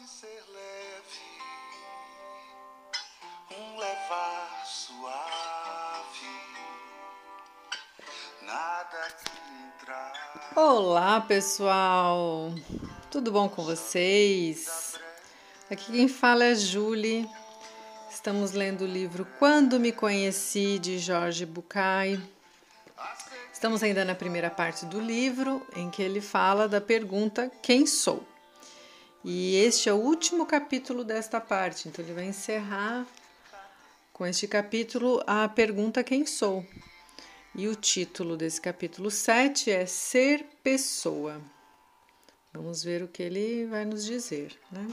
pode ser leve, um levar suave, nada que entrar. Olá, pessoal! Tudo bom com vocês? Aqui quem fala é Julie. Estamos lendo o livro Quando Me Conheci, de Jorge Bucay. Estamos ainda na primeira parte do livro, em que ele fala da pergunta Quem sou? E este é o último capítulo desta parte, então ele vai encerrar com este capítulo a pergunta Quem sou? E o título desse capítulo 7 é Ser Pessoa. Vamos ver o que ele vai nos dizer, né?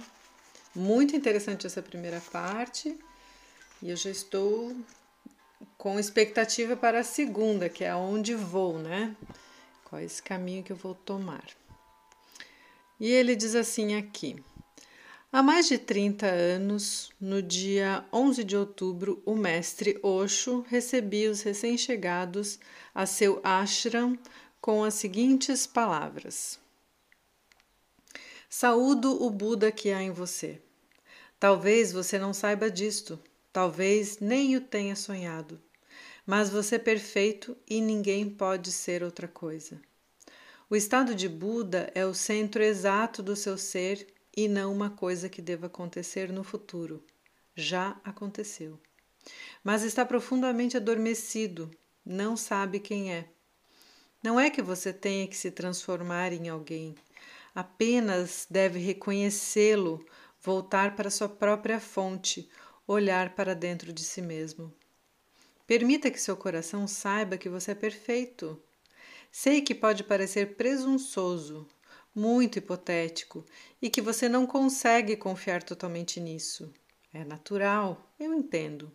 Muito interessante essa primeira parte. E eu já estou com expectativa para a segunda, que é aonde vou, né? Qual é esse caminho que eu vou tomar? E ele diz assim aqui: Há mais de 30 anos, no dia 11 de outubro, o mestre Osho recebia os recém-chegados a seu ashram com as seguintes palavras: Saúdo o Buda que há em você. Talvez você não saiba disto, Talvez nem o tenha sonhado, mas você é perfeito e ninguém pode ser outra coisa. O estado de Buda é o centro exato do seu ser e não uma coisa que deva acontecer no futuro. Já aconteceu. Mas está profundamente adormecido, não sabe quem é. Não é que você tenha que se transformar em alguém, apenas deve reconhecê-lo, voltar para sua própria fonte, olhar para dentro de si mesmo. Permita que seu coração saiba que você é perfeito. Sei que pode parecer presunçoso, muito hipotético e que você não consegue confiar totalmente nisso. É natural, eu entendo.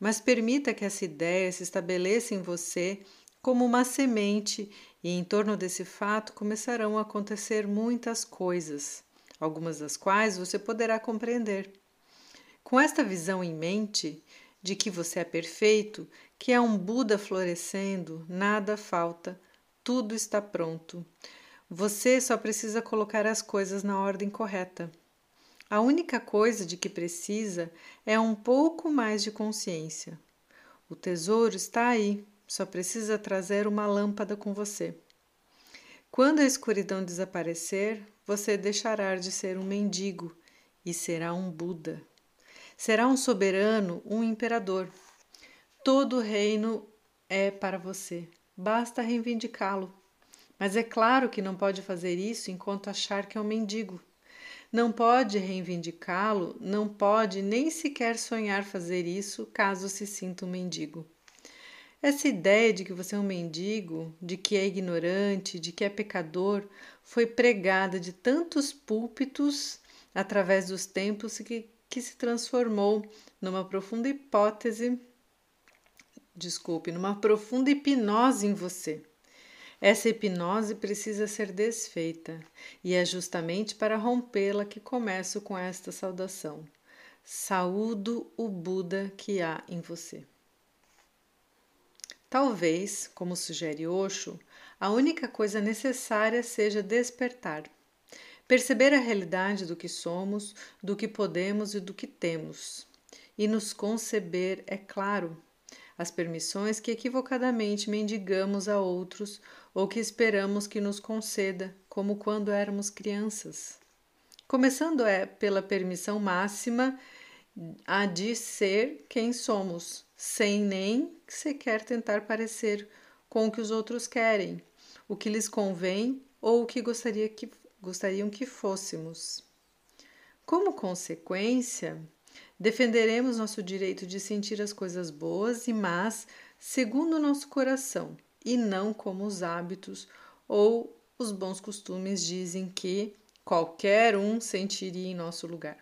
Mas permita que essa ideia se estabeleça em você como uma semente e em torno desse fato começarão a acontecer muitas coisas, algumas das quais você poderá compreender. Com esta visão em mente de que você é perfeito, que é um Buda florescendo, nada falta, tudo está pronto. Você só precisa colocar as coisas na ordem correta. A única coisa de que precisa é um pouco mais de consciência. O tesouro está aí, só precisa trazer uma lâmpada com você. Quando a escuridão desaparecer, você deixará de ser um mendigo e será um Buda. Será um soberano, um imperador. Todo o reino é para você. Basta reivindicá-lo. Mas é claro que não pode fazer isso enquanto achar que é um mendigo. Não pode reivindicá-lo, não pode nem sequer sonhar fazer isso caso se sinta um mendigo. Essa ideia de que você é um mendigo, de que é ignorante, de que é pecador, foi pregada de tantos púlpitos através dos tempos que que se transformou numa profunda hipótese, desculpe, numa profunda hipnose em você. Essa hipnose precisa ser desfeita, e é justamente para rompê-la que começo com esta saudação. Saúdo o Buda que há em você. Talvez, como sugere Osho, a única coisa necessária seja despertar. Perceber a realidade do que somos, do que podemos e do que temos. E nos conceber, é claro, as permissões que equivocadamente mendigamos a outros ou que esperamos que nos conceda, como quando éramos crianças. Começando é pela permissão máxima a de ser quem somos, sem nem sequer tentar parecer com o que os outros querem, o que lhes convém ou o que gostaria que gostariam que fôssemos. Como consequência, defenderemos nosso direito de sentir as coisas boas e más segundo o nosso coração e não como os hábitos ou os bons costumes dizem que qualquer um sentiria em nosso lugar.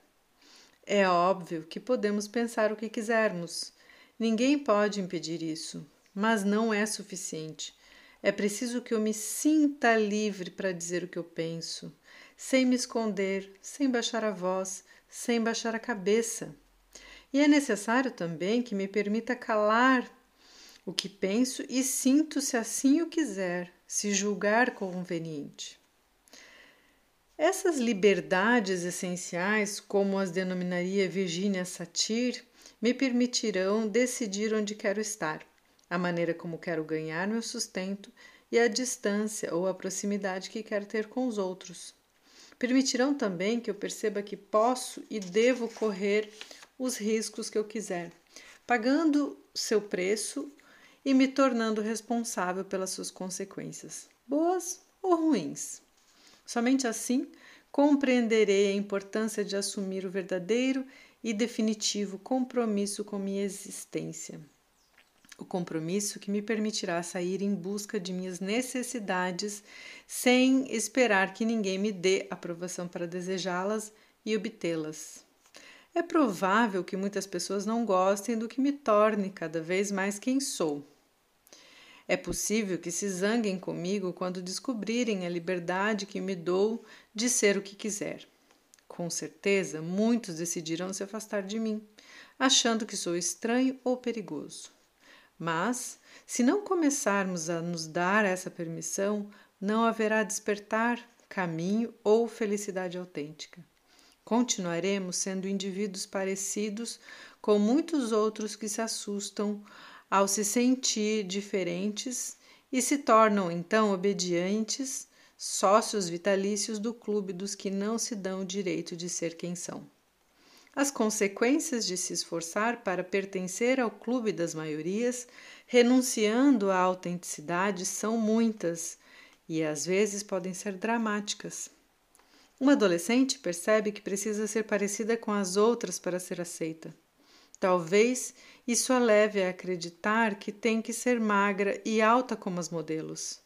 É óbvio que podemos pensar o que quisermos. Ninguém pode impedir isso, mas não é suficiente. É preciso que eu me sinta livre para dizer o que eu penso, sem me esconder, sem baixar a voz, sem baixar a cabeça. E é necessário também que me permita calar o que penso e sinto se assim o quiser, se julgar conveniente. Essas liberdades essenciais, como as denominaria Virginia Satir, me permitirão decidir onde quero estar, a maneira como quero ganhar meu sustento e a distância ou a proximidade que quero ter com os outros. Permitirão também que eu perceba que posso e devo correr os riscos que eu quiser, pagando seu preço e me tornando responsável pelas suas consequências, boas ou ruins. Somente assim compreenderei a importância de assumir o verdadeiro e definitivo compromisso com minha existência. O compromisso que me permitirá sair em busca de minhas necessidades sem esperar que ninguém me dê aprovação para desejá-las e obtê-las. É provável que muitas pessoas não gostem do que me torne cada vez mais quem sou. É possível que se zanguem comigo quando descobrirem a liberdade que me dou de ser o que quiser. Com certeza, muitos decidirão se afastar de mim, achando que sou estranho ou perigoso. Mas, se não começarmos a nos dar essa permissão, não haverá despertar, caminho ou felicidade autêntica. Continuaremos sendo indivíduos parecidos com muitos outros que se assustam ao se sentir diferentes e se tornam então obedientes, sócios vitalícios do clube dos que não se dão o direito de ser quem são. As consequências de se esforçar para pertencer ao clube das maiorias, renunciando à autenticidade, são muitas e às vezes podem ser dramáticas. Uma adolescente percebe que precisa ser parecida com as outras para ser aceita. Talvez isso a leve a acreditar que tem que ser magra e alta como as modelos.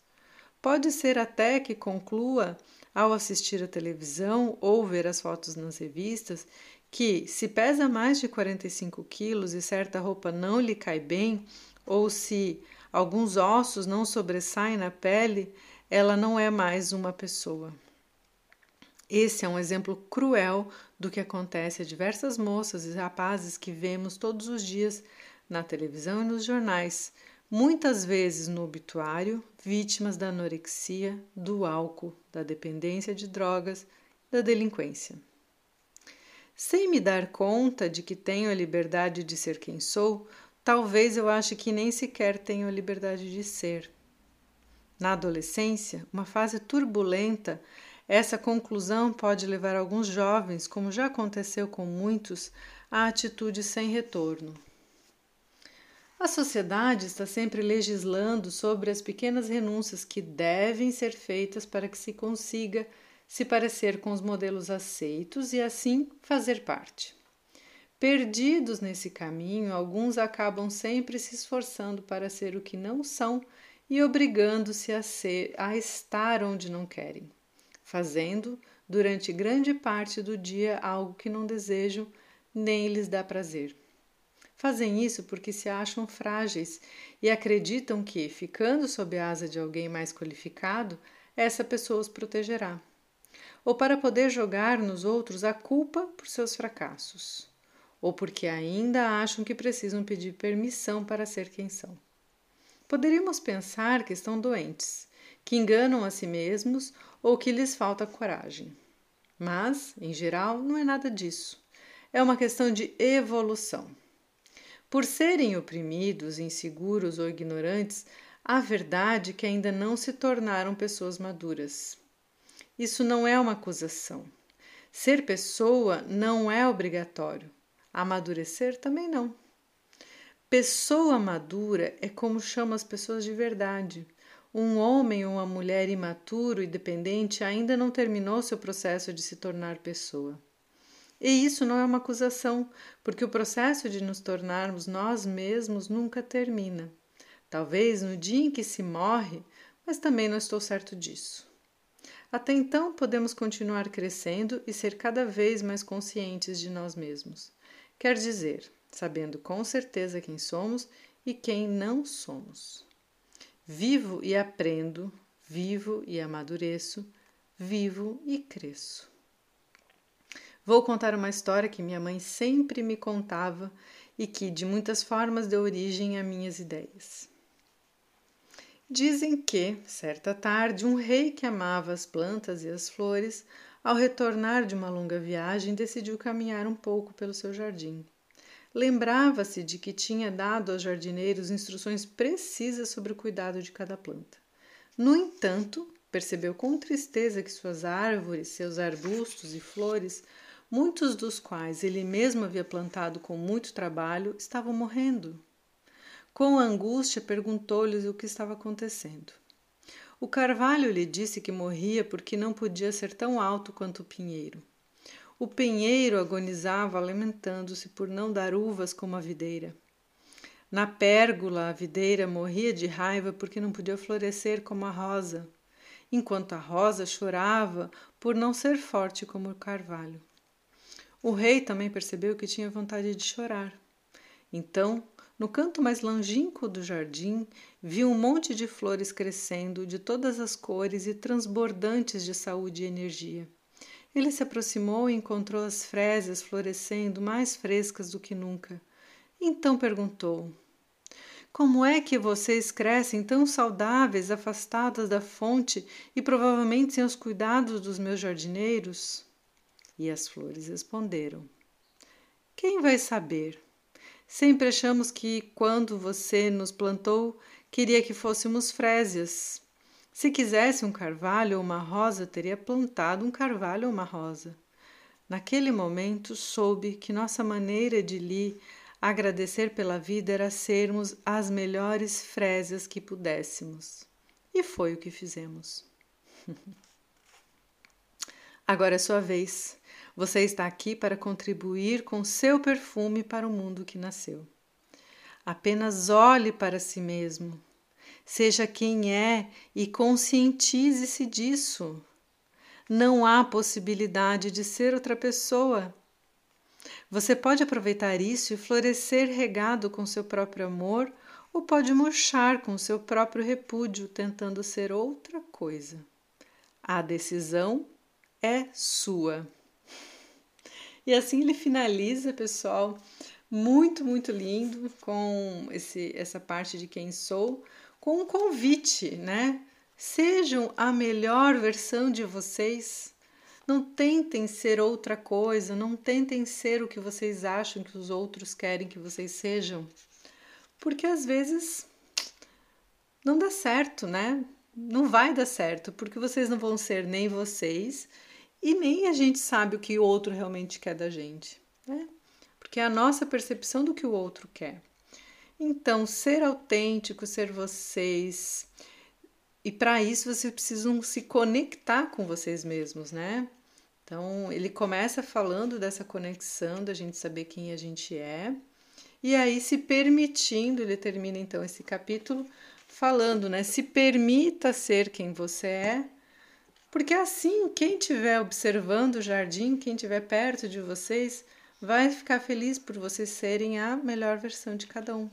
Pode ser até que conclua, ao assistir à televisão ou ver as fotos nas revistas, que, se pesa mais de 45 quilos e certa roupa não lhe cai bem, ou se alguns ossos não sobressaem na pele, ela não é mais uma pessoa. Esse é um exemplo cruel do que acontece a diversas moças e rapazes que vemos todos os dias na televisão e nos jornais, muitas vezes no obituário, vítimas da anorexia, do álcool, da dependência de drogas, da delinquência. Sem me dar conta de que tenho a liberdade de ser quem sou, talvez eu ache que nem sequer tenho a liberdade de ser. Na adolescência, uma fase turbulenta, essa conclusão pode levar alguns jovens, como já aconteceu com muitos, à atitude sem retorno. A sociedade está sempre legislando sobre as pequenas renúncias que devem ser feitas para que se consiga se parecer com os modelos aceitos e assim fazer parte. Perdidos nesse caminho, alguns acabam sempre se esforçando para ser o que não são e obrigando-se a ser a estar onde não querem, fazendo durante grande parte do dia algo que não desejam nem lhes dá prazer. Fazem isso porque se acham frágeis e acreditam que, ficando sob a asa de alguém mais qualificado, essa pessoa os protegerá ou para poder jogar nos outros a culpa por seus fracassos, ou porque ainda acham que precisam pedir permissão para ser quem são. Poderíamos pensar que estão doentes, que enganam a si mesmos ou que lhes falta coragem. Mas, em geral, não é nada disso. É uma questão de evolução. Por serem oprimidos, inseguros ou ignorantes, a verdade é que ainda não se tornaram pessoas maduras. Isso não é uma acusação. Ser pessoa não é obrigatório. Amadurecer também não. Pessoa madura é como chama as pessoas de verdade. Um homem ou uma mulher imaturo e dependente ainda não terminou seu processo de se tornar pessoa. E isso não é uma acusação, porque o processo de nos tornarmos nós mesmos nunca termina. Talvez no dia em que se morre, mas também não estou certo disso. Até então, podemos continuar crescendo e ser cada vez mais conscientes de nós mesmos. Quer dizer, sabendo com certeza quem somos e quem não somos. Vivo e aprendo, vivo e amadureço, vivo e cresço. Vou contar uma história que minha mãe sempre me contava e que, de muitas formas, deu origem a minhas ideias. Dizem que, certa tarde, um rei que amava as plantas e as flores Ao retornar de uma longa viagem, decidiu caminhar um pouco pelo seu jardim. Lembrava-se de que tinha dado aos jardineiros instruções precisas sobre o cuidado de cada planta. No entanto, percebeu com tristeza que suas árvores, seus arbustos e flores, muitos dos quais ele mesmo havia plantado com muito trabalho, estavam morrendo. Com angústia, perguntou-lhes o que estava acontecendo. O carvalho lhe disse que morria porque não podia ser tão alto quanto o pinheiro. O pinheiro agonizava, lamentando-se por não dar uvas como a videira. Na pérgola, a videira morria de raiva porque não podia florescer como a rosa, enquanto a rosa chorava por não ser forte como o carvalho. O rei também percebeu que tinha vontade de chorar. Então no canto mais longínquo do jardim, viu um monte de flores crescendo de todas as cores e transbordantes de saúde e energia. Ele se aproximou e encontrou as frésias florescendo mais frescas do que nunca. Então perguntou: Como é que vocês crescem tão saudáveis, afastadas da fonte e provavelmente sem os cuidados dos meus jardineiros? E as flores responderam: Quem vai saber? Sempre achamos que, quando você nos plantou, queria que fôssemos frésias. Se quisesse um carvalho ou uma rosa, teria plantado um carvalho ou uma rosa. Naquele momento, soube que nossa maneira de lhe agradecer pela vida era sermos as melhores frésias que pudéssemos. E foi o que fizemos. Agora é sua vez. Você está aqui para contribuir com seu perfume para o mundo que nasceu. Apenas olhe para si mesmo. Seja quem é e conscientize-se disso. Não há possibilidade de ser outra pessoa. Você pode aproveitar isso e florescer regado com seu próprio amor, ou pode murchar com seu próprio repúdio, tentando ser outra coisa. A decisão é sua. E assim ele finaliza, pessoal, muito, muito lindo com esse, essa parte de quem sou, com um convite, né? Sejam a melhor versão de vocês. Não tentem ser outra coisa, não tentem ser o que vocês acham que os outros querem que vocês sejam. Porque às vezes não dá certo, né? Não vai dar certo, porque vocês não vão ser nem vocês e nem a gente sabe o que o outro realmente quer da gente, né? Porque é a nossa percepção do que o outro quer. Então, ser autêntico, ser vocês. E para isso vocês precisam se conectar com vocês mesmos, né? Então, ele começa falando dessa conexão, da gente saber quem a gente é. E aí, se permitindo, ele termina então esse capítulo falando, né? Se permita ser quem você é porque assim, quem estiver observando o jardim, quem estiver perto de vocês, vai ficar feliz por vocês serem a melhor versão de cada um.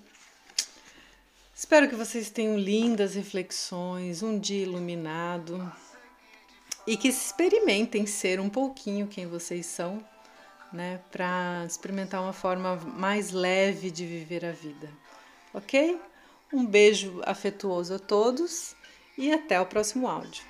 Espero que vocês tenham lindas reflexões, um dia iluminado e que experimentem ser um pouquinho quem vocês são, né, para experimentar uma forma mais leve de viver a vida. OK? Um beijo afetuoso a todos e até o próximo áudio.